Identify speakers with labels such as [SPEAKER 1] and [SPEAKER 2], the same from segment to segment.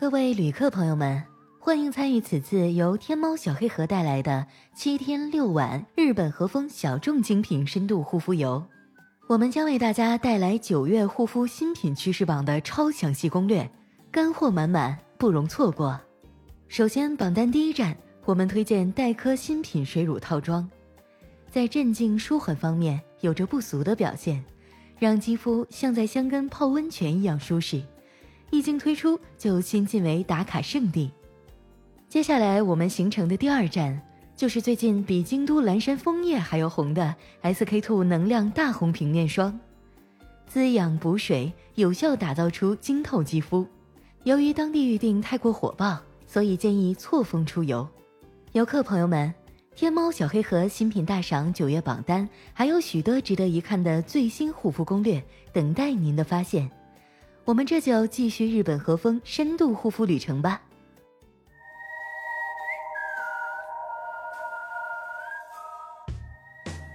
[SPEAKER 1] 各位旅客朋友们，欢迎参与此次由天猫小黑盒带来的七天六晚日本和风小众精品深度护肤游。我们将为大家带来九月护肤新品趋势榜的超详细攻略，干货满满，不容错过。首先，榜单第一站，我们推荐黛珂新品水乳套装，在镇静舒缓方面有着不俗的表现，让肌肤像在香根泡温泉一样舒适。一经推出，就新晋为打卡圣地。接下来我们行程的第二站，就是最近比京都蓝山枫叶还要红的 SK two 能量大红瓶面霜，滋养补水，有效打造出晶透肌肤。由于当地预订太过火爆，所以建议错峰出游。游客朋友们，天猫小黑盒新品大赏九月榜单还有许多值得一看的最新护肤攻略，等待您的发现。我们这就继续日本和风深度护肤旅程吧。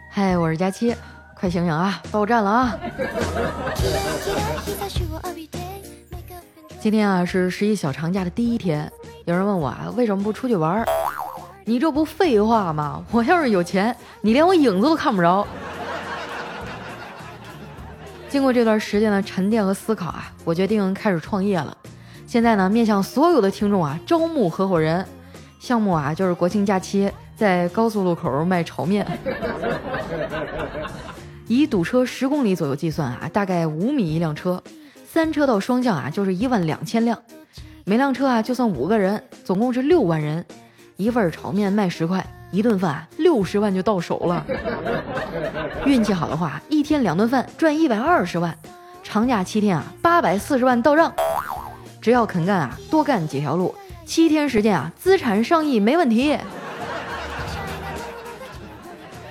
[SPEAKER 2] 嗨，我是佳期，快醒醒啊，到站了啊！今天啊是十一小长假的第一天，有人问我啊为什么不出去玩儿？你这不废话吗？我要是有钱，你连我影子都看不着。经过这段时间的沉淀和思考啊，我决定开始创业了。现在呢，面向所有的听众啊，招募合伙人。项目啊，就是国庆假期在高速路口卖炒面。以堵车十公里左右计算啊，大概五米一辆车，三车道双向啊，就是一万两千辆。每辆车啊，就算五个人，总共是六万人。一份炒面卖十块。一顿饭六十万就到手了，运气好的话，一天两顿饭赚一百二十万，长假七天啊，八百四十万到账。只要肯干啊，多干几条路，七天时间啊，资产上亿没问题。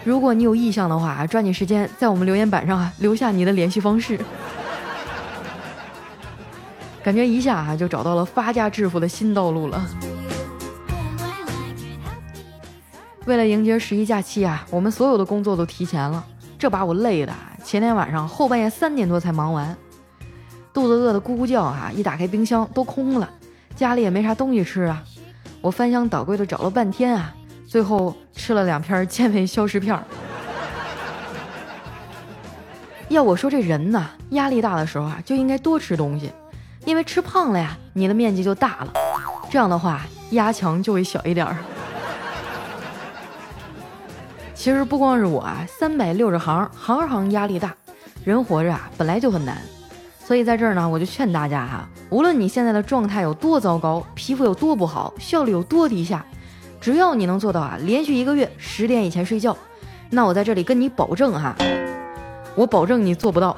[SPEAKER 2] 如果你有意向的话，抓紧时间在我们留言板上啊留下你的联系方式。感觉一下啊就找到了发家致富的新道路了。为了迎接十一假期啊，我们所有的工作都提前了，这把我累的，前天晚上后半夜三点多才忙完，肚子饿得咕咕叫啊！一打开冰箱都空了，家里也没啥东西吃啊，我翻箱倒柜的找了半天啊，最后吃了两片健胃消食片。要我说这人呐，压力大的时候啊，就应该多吃东西，因为吃胖了呀，你的面积就大了，这样的话压强就会小一点儿。其实不光是我啊，三百六十行，行行压力大。人活着啊，本来就很难。所以在这儿呢，我就劝大家哈，无论你现在的状态有多糟糕，皮肤有多不好，效率有多低下，只要你能做到啊，连续一个月十点以前睡觉，那我在这里跟你保证哈，我保证你做不到。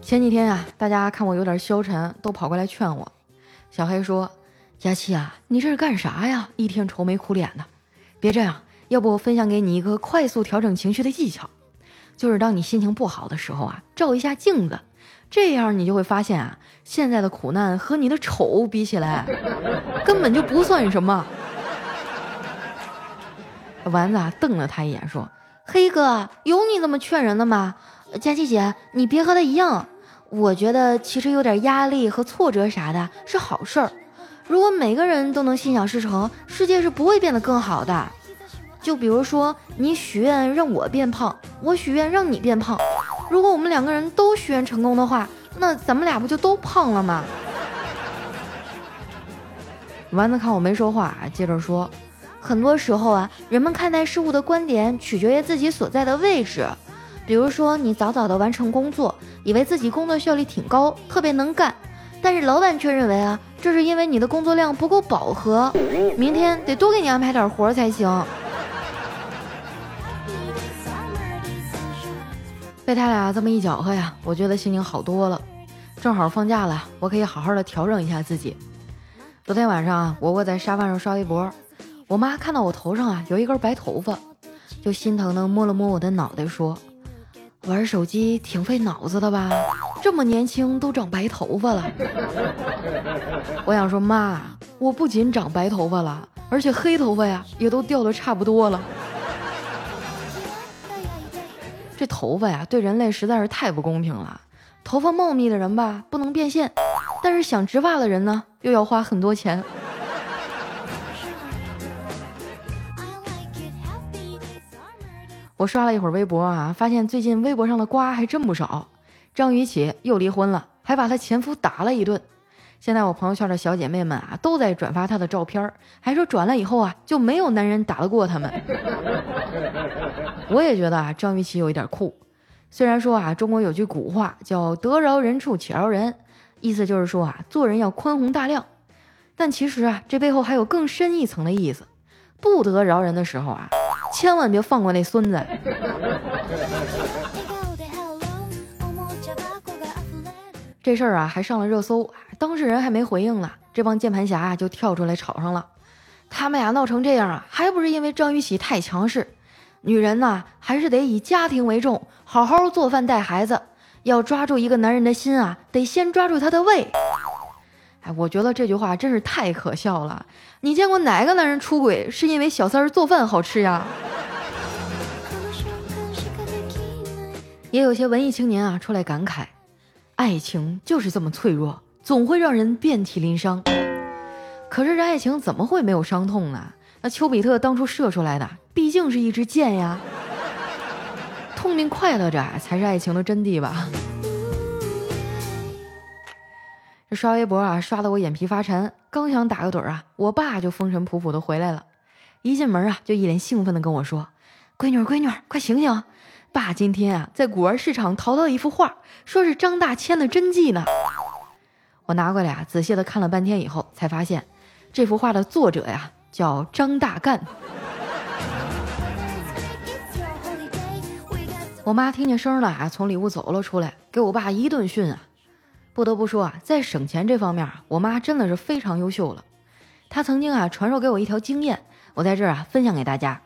[SPEAKER 2] 前几天啊，大家看我有点消沉，都跑过来劝我。小黑说：“佳琪啊，你这是干啥呀？一天愁眉苦脸的。别这样，要不我分享给你一个快速调整情绪的技巧，就是当你心情不好的时候啊，照一下镜子，这样你就会发现啊，现在的苦难和你的丑比起来，根本就不算什么。”丸子啊瞪了他一眼说：“黑哥，有你这么劝人的吗？佳琪姐，你别和他一样。”我觉得其实有点压力和挫折啥的是好事儿。如果每个人都能心想事成，世界是不会变得更好的。就比如说，你许愿让我变胖，我许愿让你变胖。如果我们两个人都许愿成功的话，那咱们俩不就都胖了吗？丸子看我没说话，接着说：很多时候啊，人们看待事物的观点取决于自己所在的位置。比如说，你早早的完成工作，以为自己工作效率挺高，特别能干，但是老板却认为啊，这是因为你的工作量不够饱和，明天得多给你安排点活才行。被他俩这么一搅和呀，我觉得心情好多了。正好放假了，我可以好好的调整一下自己。昨天晚上啊，我窝在沙发上刷微博，我妈看到我头上啊有一根白头发，就心疼的摸了摸我的脑袋，说。玩手机挺费脑子的吧？这么年轻都长白头发了。我想说妈，我不仅长白头发了，而且黑头发呀也都掉的差不多了。这头发呀，对人类实在是太不公平了。头发茂密的人吧，不能变现，但是想植发的人呢，又要花很多钱。我刷了一会儿微博啊，发现最近微博上的瓜还真不少。张雨绮又离婚了，还把她前夫打了一顿。现在我朋友圈的小姐妹们啊，都在转发她的照片，还说转了以后啊，就没有男人打得过他们。我也觉得啊，张雨绮有一点酷。虽然说啊，中国有句古话叫“得饶人处且饶人”，意思就是说啊，做人要宽宏大量。但其实啊，这背后还有更深一层的意思。不得饶人的时候啊。千万别放过那孙子！这事儿啊还上了热搜，当事人还没回应呢，这帮键盘侠啊就跳出来吵上了。他们俩闹成这样啊，还不是因为张雨绮太强势？女人呐，还是得以家庭为重，好好做饭带孩子。要抓住一个男人的心啊，得先抓住他的胃。哎，我觉得这句话真是太可笑了。你见过哪个男人出轨是因为小三儿做饭好吃呀？也有些文艺青年啊出来感慨，爱情就是这么脆弱，总会让人遍体鳞伤。可是这爱情怎么会没有伤痛呢？那丘比特当初射出来的毕竟是一支箭呀。痛并快乐着才是爱情的真谛吧。刷微博啊，刷得我眼皮发沉。刚想打个盹啊，我爸就风尘仆仆的回来了。一进门啊，就一脸兴奋的跟我说：“闺女，闺女，快醒醒！爸今天啊，在古玩市场淘到一幅画，说是张大千的真迹呢。”我拿过来啊，仔细的看了半天以后，才发现这幅画的作者呀，叫张大干。我妈听见声了啊，从里屋走了出来，给我爸一顿训啊。不得不说啊，在省钱这方面，我妈真的是非常优秀了。她曾经啊传授给我一条经验，我在这儿啊分享给大家。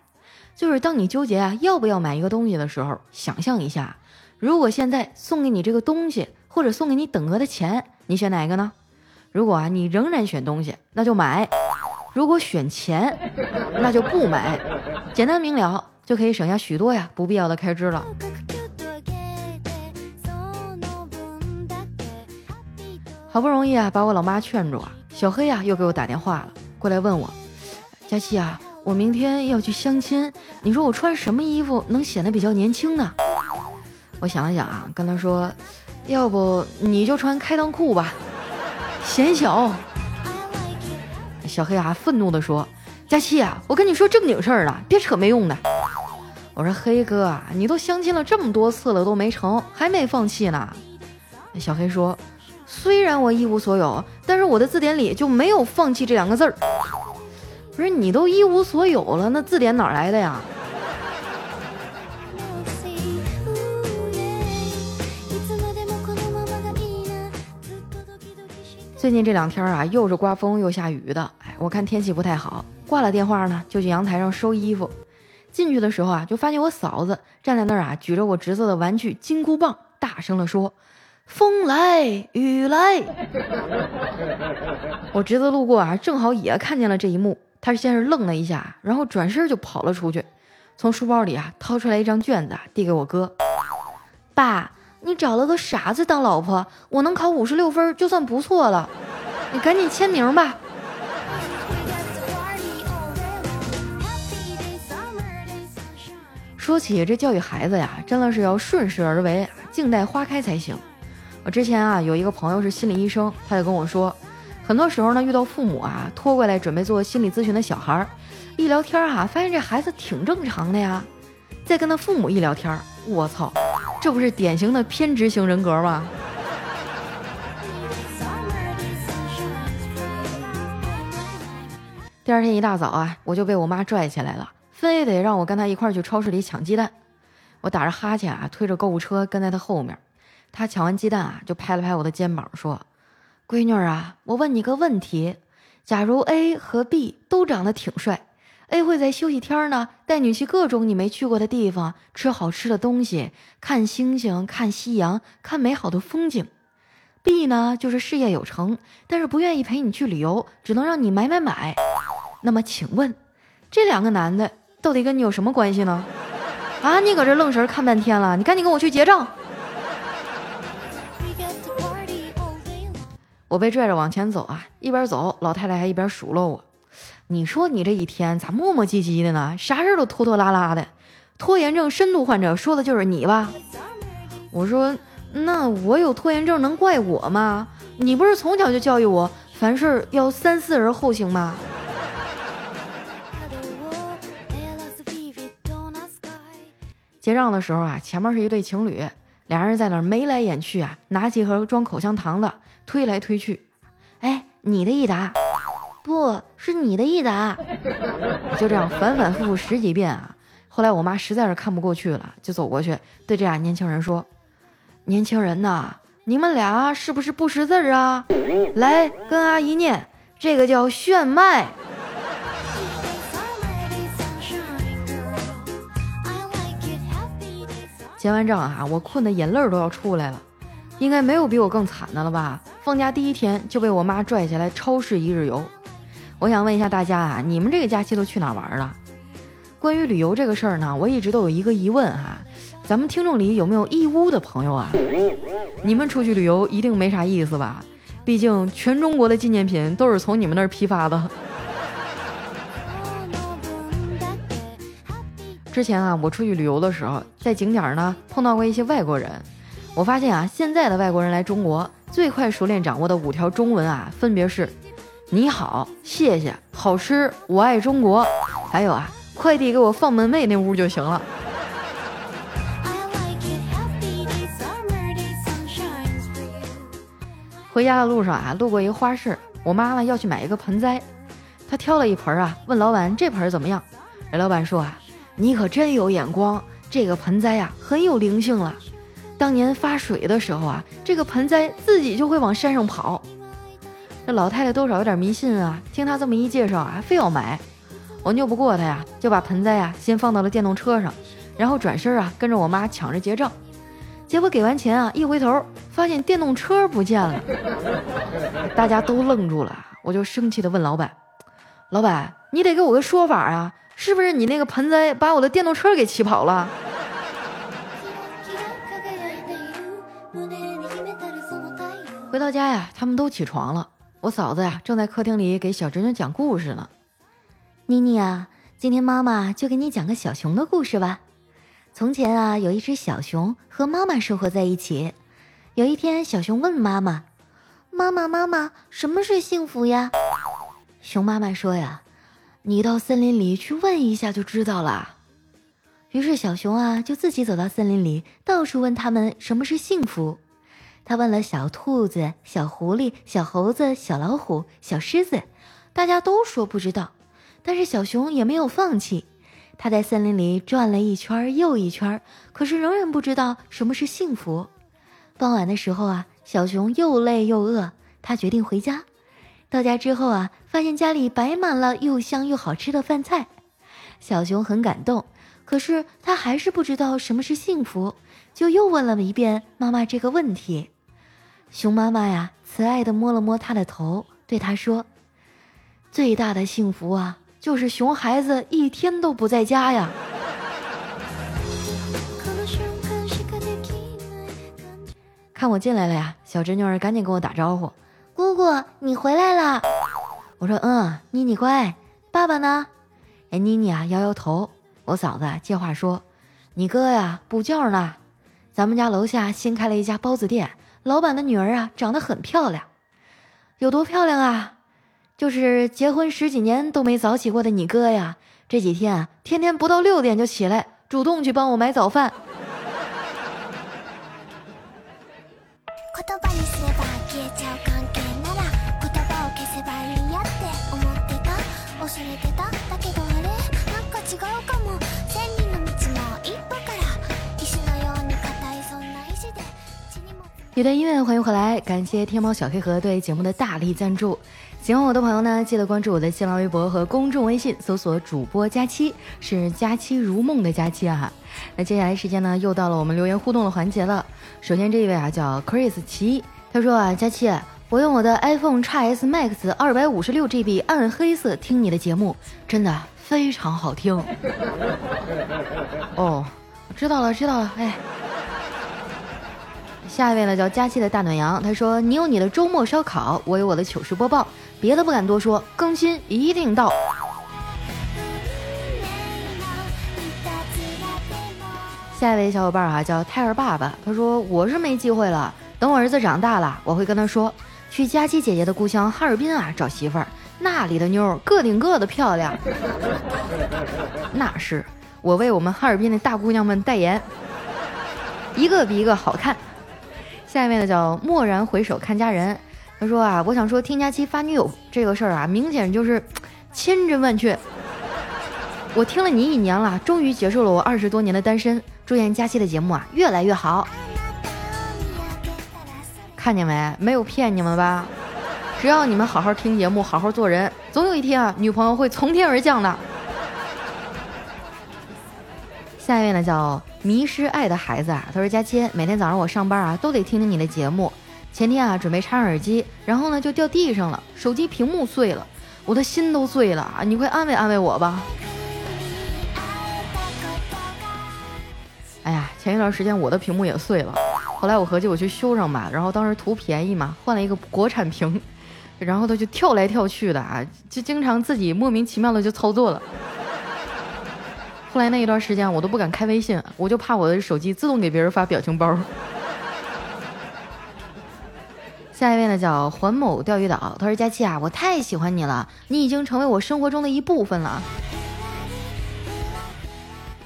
[SPEAKER 2] 就是当你纠结啊要不要买一个东西的时候，想象一下，如果现在送给你这个东西，或者送给你等额的钱，你选哪一个呢？如果啊你仍然选东西，那就买；如果选钱，那就不买。简单明了，就可以省下许多呀不必要的开支了。好不容易啊，把我老妈劝住啊，小黑啊又给我打电话了，过来问我，佳琪啊，我明天要去相亲，你说我穿什么衣服能显得比较年轻呢？我想了想啊，跟他说，要不你就穿开裆裤吧，显小。小黑啊愤怒地说，佳琪啊，我跟你说正经事儿呢，别扯没用的。我说黑哥啊，你都相亲了这么多次了都没成，还没放弃呢。小黑说。虽然我一无所有，但是我的字典里就没有放弃这两个字儿。不是你都一无所有了，那字典哪来的呀？最近这两天啊，又是刮风又下雨的，哎，我看天气不太好，挂了电话呢，就去阳台上收衣服。进去的时候啊，就发现我嫂子站在那儿啊，举着我侄子的玩具金箍棒，大声的说。风来雨来，我侄子路过啊，正好也看见了这一幕。他先是愣了一下，然后转身就跑了出去，从书包里啊掏出来一张卷子，递给我哥。爸，你找了个傻子当老婆，我能考五十六分就算不错了。你赶紧签名吧。说起这教育孩子呀，真的是要顺势而为，静待花开才行。我之前啊有一个朋友是心理医生，他就跟我说，很多时候呢遇到父母啊拖过来准备做心理咨询的小孩儿，一聊天哈发现这孩子挺正常的呀，再跟他父母一聊天，我操，这不是典型的偏执型人格吗？第二天一大早啊，我就被我妈拽起来了，非得让我跟她一块去超市里抢鸡蛋。我打着哈欠啊，推着购物车跟在她后面。他抢完鸡蛋啊，就拍了拍我的肩膀，说：“闺女啊，我问你个问题，假如 A 和 B 都长得挺帅，A 会在休息天呢带你去各种你没去过的地方，吃好吃的东西，看星星，看夕阳，看美好的风景。B 呢，就是事业有成，但是不愿意陪你去旅游，只能让你买买买。那么请问，这两个男的到底跟你有什么关系呢？”啊，你搁这愣神看半天了，你赶紧跟我去结账。我被拽着往前走啊，一边走，老太太还一边数落我。你说你这一天咋磨磨唧唧的呢？啥事都拖拖拉拉的。拖延症深度患者说的就是你吧？我说，那我有拖延症能怪我吗？你不是从小就教育我，凡事要三思而后行吗？结账的时候啊，前面是一对情侣，俩人在那眉来眼去啊，拿几盒装口香糖的推来推去。哎，你的益达。不是你的益达，就这样反反复复十几遍啊！后来我妈实在是看不过去了，就走过去对这俩年轻人说：“年轻人呐，你们俩是不是不识字啊？来跟阿姨念，这个叫炫迈。”结完账啊，我困得眼泪都要出来了。应该没有比我更惨的了吧？放假第一天就被我妈拽下来超市一日游。我想问一下大家啊，你们这个假期都去哪玩了？关于旅游这个事儿呢，我一直都有一个疑问哈，咱们听众里有没有义乌的朋友啊？你们出去旅游一定没啥意思吧？毕竟全中国的纪念品都是从你们那儿批发的。之前啊，我出去旅游的时候，在景点呢碰到过一些外国人，我发现啊，现在的外国人来中国最快熟练掌握的五条中文啊，分别是。你好，谢谢，好吃，我爱中国。还有啊，快递给我放门卫那屋就行了。回家的路上啊，路过一个花市，我妈呢要去买一个盆栽，她挑了一盆啊，问老板这盆怎么样？老板说啊，你可真有眼光，这个盆栽呀很有灵性了。当年发水的时候啊，这个盆栽自己就会往山上跑。这老太太多少有点迷信啊，听她这么一介绍啊，非要买。我拗不过她呀，就把盆栽啊先放到了电动车上，然后转身啊跟着我妈抢着结账。结果给完钱啊，一回头发现电动车不见了，大家都愣住了。我就生气的问老板：“老板，你得给我个说法啊，是不是你那个盆栽把我的电动车给骑跑了？”到家呀，他们都起床了。我嫂子呀，正在客厅里给小侄女讲故事呢。
[SPEAKER 1] 妮妮啊，今天妈妈就给你讲个小熊的故事吧。从前啊，有一只小熊和妈妈生活在一起。有一天，小熊问妈妈：“妈妈，妈妈，什么是幸福呀？”熊妈妈说：“呀，你到森林里去问一下就知道了。”于是小熊啊，就自己走到森林里，到处问他们什么是幸福。他问了小兔子、小狐狸、小猴子、小老虎、小狮子，大家都说不知道。但是小熊也没有放弃，他在森林里转了一圈又一圈，可是仍然不知道什么是幸福。傍晚的时候啊，小熊又累又饿，他决定回家。到家之后啊，发现家里摆满了又香又好吃的饭菜，小熊很感动。可是他还是不知道什么是幸福，就又问了一遍妈妈这个问题。熊妈妈呀，慈爱的摸了摸他的头，对他说：“最大的幸福啊，就是熊孩子一天都不在家呀。”看我进来了呀，小侄女儿赶紧跟我打招呼：“姑姑，你回来了。”我说：“嗯，妮妮乖，爸爸呢？”哎，妮妮啊，摇摇头。我嫂子接话说：“你哥呀，补觉呢。咱们家楼下新开了一家包子店。”老板的女儿啊，长得很漂亮，有多漂亮啊？就是结婚十几年都没早起过的你哥呀，这几天啊，天天不到六点就起来，主动去帮我买早饭。一段音乐，欢迎回来！感谢天猫小黑盒对节目的大力赞助。喜欢我的朋友呢，记得关注我的新浪微博和公众微信，搜索主播佳期，是佳期如梦的佳期啊。那接下来时间呢，又到了我们留言互动的环节了。首先这一位啊，叫 Chris 奇，他说啊，佳期，我用我的 iPhone x S Max 二百五十六 GB 暗黑色听你的节目，真的非常好听。哦。
[SPEAKER 2] 知道了，知道了。哎，下一位呢叫佳期的大暖阳，他说：“你有你的周末烧烤，我有我的糗事播报，别的不敢多说，更新一定到。”下一位小伙伴啊叫胎儿爸爸，他说：“我是没机会了，等我儿子长大了，我会跟他说，去佳期姐姐的故乡哈尔滨啊找媳妇儿，那里的妞儿个顶个的漂亮。”那是。我为我们哈尔滨的大姑娘们代言，一个比一个好看。下一位呢叫蓦然回首看佳人，他说啊，我想说听佳期发女友这个事儿啊，明显就是 千真万确。我听了你一年了，终于结束了我二十多年的单身。祝愿佳期的节目啊越来越好。看见没？没有骗你们吧？只要你们好好听节目，好好做人，总有一天啊，女朋友会从天而降的。下一位呢叫迷失爱的孩子啊，他说佳期，每天早上我上班啊都得听听你的节目。前天啊准备插上耳机，然后呢就掉地上了，手机屏幕碎了，我的心都碎了啊！你快安慰安慰我吧。哎呀，前一段时间我的屏幕也碎了，后来我合计我去修上吧，然后当时图便宜嘛，换了一个国产屏，然后它就跳来跳去的啊，就经常自己莫名其妙的就操作了。后来那一段时间，我都不敢开微信，我就怕我的手机自动给别人发表情包。下一位呢，叫环某钓鱼岛，他说：“佳期啊，我太喜欢你了，你已经成为我生活中的一部分了，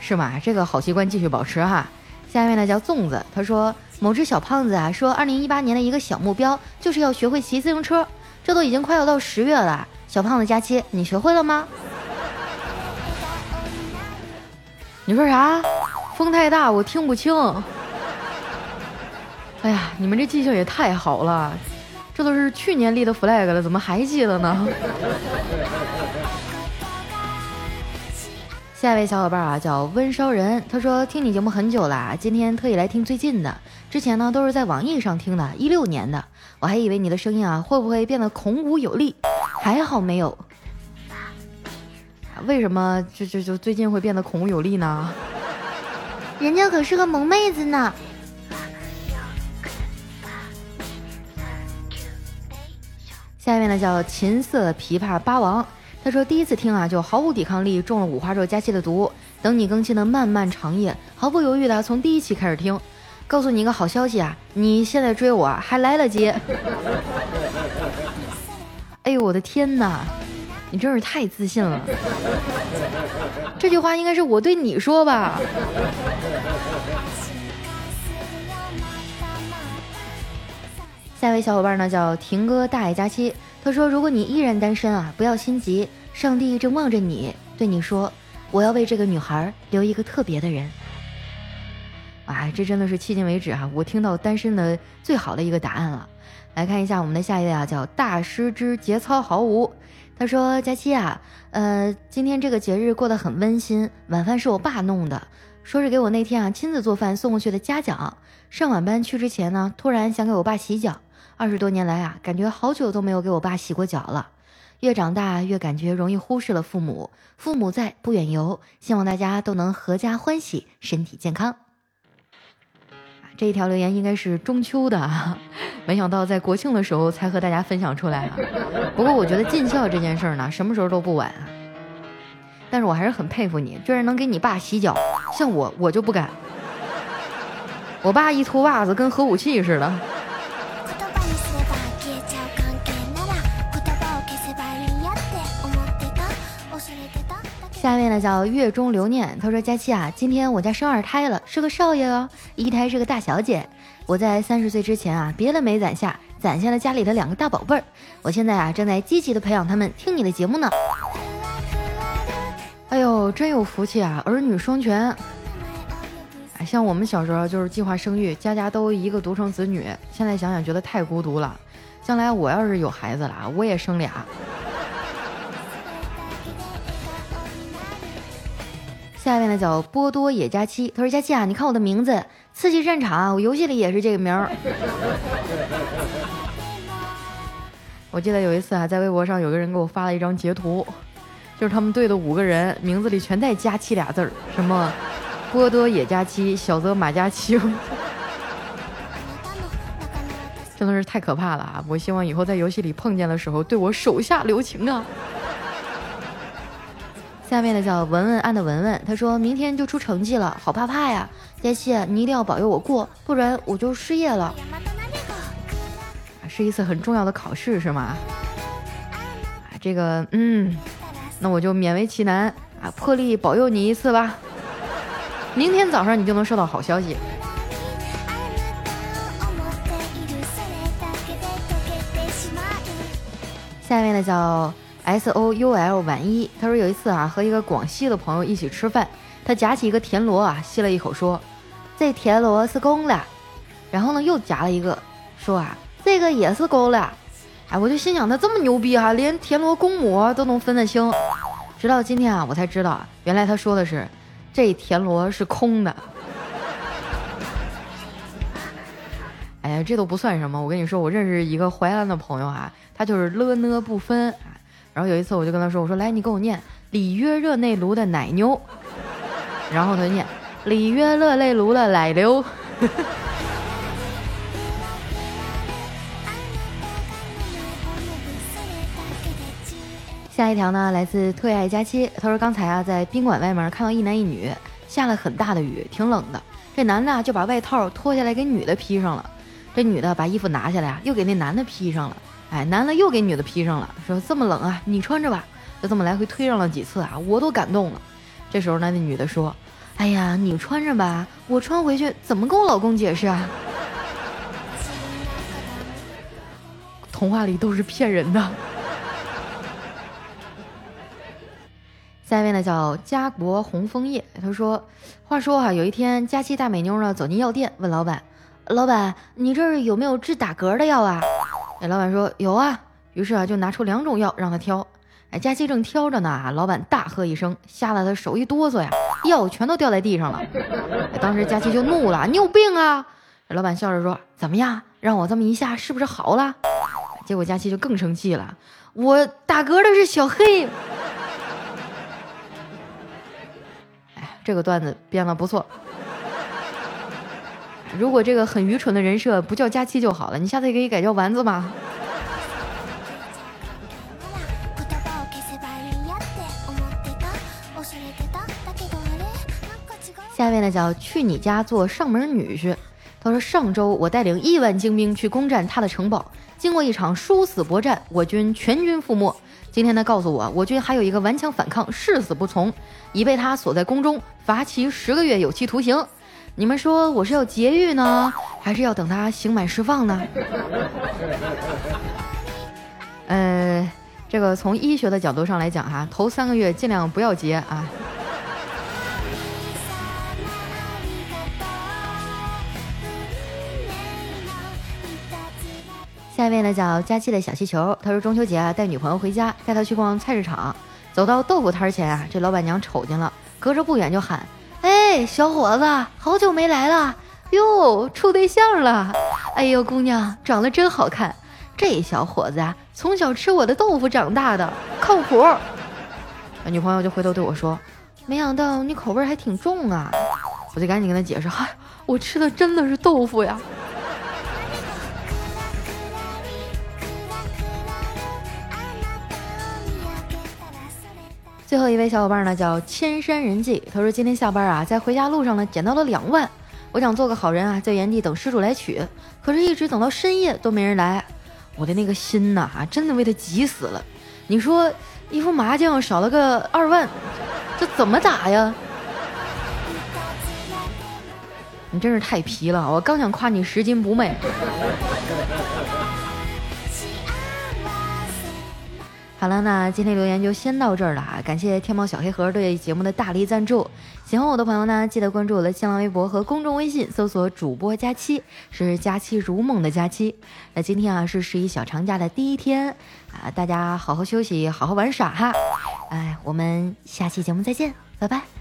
[SPEAKER 2] 是吗？这个好习惯继续保持哈。”下一位呢，叫粽子，他说：“某只小胖子啊，说二零一八年的一个小目标就是要学会骑自行车，这都已经快要到十月了，小胖子佳期，你学会了吗？”你说啥？风太大，我听不清。哎呀，你们这记性也太好了，这都是去年立的 flag 了，怎么还记得呢？下一位小伙伴啊，叫温烧人，他说听你节目很久了，今天特意来听最近的，之前呢都是在网易上听的，一六年的，我还以为你的声音啊会不会变得孔武有力，还好没有。为什么就就就最近会变得孔武有力呢？
[SPEAKER 1] 人家可是个萌妹子呢。
[SPEAKER 2] 下一位呢叫琴瑟琵琶八王，他说第一次听啊就毫无抵抗力，中了五花肉加气的毒。等你更新的漫漫长夜，毫不犹豫的从第一期开始听。告诉你一个好消息啊，你现在追我还来得及。哎呦我的天哪！你真是太自信了，这句话应该是我对你说吧。下一位小伙伴呢叫婷哥大爱佳期，他说：“如果你依然单身啊，不要心急，上帝正望着你，对你说，我要为这个女孩留一个特别的人。”啊，这真的是迄今为止啊，我听到单身的最好的一个答案了。来看一下我们的下一位啊，叫大师之节操毫无。他说：“佳期啊，呃，今天这个节日过得很温馨。晚饭是我爸弄的，说是给我那天啊亲自做饭送过去的嘉奖。上晚班去之前呢，突然想给我爸洗脚。二十多年来啊，感觉好久都没有给我爸洗过脚了。越长大越感觉容易忽视了父母。父母在，不远游。希望大家都能阖家欢喜，身体健康。”这一条留言应该是中秋的，没想到在国庆的时候才和大家分享出来啊。不过我觉得尽孝这件事儿呢，什么时候都不晚。但是我还是很佩服你，居然能给你爸洗脚，像我我就不敢。我爸一脱袜子跟核武器似的。下面呢叫月中留念，他说：“佳期啊，今天我家生二胎了，是个少爷哦，一胎是个大小姐。我在三十岁之前啊，别的没攒下，攒下了家里的两个大宝贝儿。我现在啊，正在积极的培养他们听你的节目呢。哎呦，真有福气啊，儿女双全。哎，像我们小时候就是计划生育，家家都一个独生子女，现在想想觉得太孤独了。将来我要是有孩子了，我也生俩。”下面呢叫波多野佳期，他说：“佳期啊，你看我的名字，刺激战场，我游戏里也是这个名儿。我记得有一次啊，在微博上有个人给我发了一张截图，就是他们队的五个人名字里全带‘佳期’俩字儿，什么波多野加七，小泽马加清，真的是太可怕了啊！我希望以后在游戏里碰见的时候，对我手下留情啊。下面的叫文文安的文文，他说明天就出成绩了，好怕怕呀！佳期，你一定要保佑我过，不然我就失业了。是一次很重要的考试是吗？啊，这个，嗯，那我就勉为其难啊，破例保佑你一次吧。明天早上你就能收到好消息。下面的叫。S O U L 晚一，他说有一次啊，和一个广西的朋友一起吃饭，他夹起一个田螺啊，吸了一口，说：“这田螺是公的。”然后呢，又夹了一个，说：“啊，这个也是公的。”哎，我就心想他这么牛逼哈，连田螺公母都能分得清。直到今天啊，我才知道，原来他说的是这田螺是空的。哎呀，这都不算什么。我跟你说，我认识一个淮安的朋友啊，他就是了呢不分。然后有一次，我就跟他说：“我说来，你给我念里约热内卢的奶牛。”然后他念里约热内卢的奶牛。下一条呢，来自特爱佳期，他说刚才啊，在宾馆外面看到一男一女，下了很大的雨，挺冷的。这男的就把外套脱下来给女的披上了，这女的把衣服拿下来啊，又给那男的披上了。哎，男的又给女的披上了，说这么冷啊，你穿着吧。就这么来回推上了几次啊，我都感动了。这时候呢，那女的说：“哎呀，你穿着吧，我穿回去怎么跟我老公解释啊？” 童话里都是骗人的。下一位呢叫家国红枫叶，他说：“话说哈，有一天佳期大美妞呢走进药店，问老板：老板，你这儿有没有治打嗝的药啊？”哎，老板说有啊，于是啊就拿出两种药让他挑。哎，佳琪正挑着呢，老板大喝一声，吓得他手一哆嗦呀，药全都掉在地上了。当时佳琪就怒了：“你有病啊！”老板笑着说：“怎么样，让我这么一下，是不是好了？”结果佳琪就更生气了：“我打嗝的是小黑。”哎，这个段子编的不错。如果这个很愚蠢的人设不叫佳期就好了，你下次也可以改叫丸子吗？下面呢叫去你家做上门女婿。他说上周我带领亿万精兵去攻占他的城堡，经过一场殊死搏战，我军全军覆没。今天他告诉我，我军还有一个顽强反抗，誓死不从，已被他锁在宫中，罚其十个月有期徒刑。你们说我是要劫狱呢，还是要等他刑满释放呢？呃，这个从医学的角度上来讲哈，头三个月尽量不要结啊。下一位呢叫佳期的小气球，他说中秋节啊带女朋友回家，带她去逛菜市场，走到豆腐摊前啊，这老板娘瞅见了，隔着不远就喊。哎，小伙子，好久没来了哟，处对象了？哎呦，姑娘长得真好看，这小伙子啊，从小吃我的豆腐长大的，靠谱。女朋友就回头对我说：“没想到你口味还挺重啊！”我就赶紧跟他解释：“嗨，我吃的真的是豆腐呀。”最后一位小伙伴呢，叫千山人迹。他说今天下班啊，在回家路上呢，捡到了两万。我想做个好人啊，在原地等失主来取，可是一直等到深夜都没人来，我的那个心呐，真的为他急死了。你说一副麻将少了个二万，这怎么打呀？你真是太皮了，我刚想夸你拾金不昧。好了，那今天留言就先到这儿了啊！感谢天猫小黑盒对节目的大力赞助。喜欢我的朋友呢，记得关注我的新浪微博和公众微信，搜索主播佳期，是佳期如梦的佳期。那今天啊是十一小长假的第一天啊，大家好好休息，好好玩耍哈！哎，我们下期节目再见，拜拜。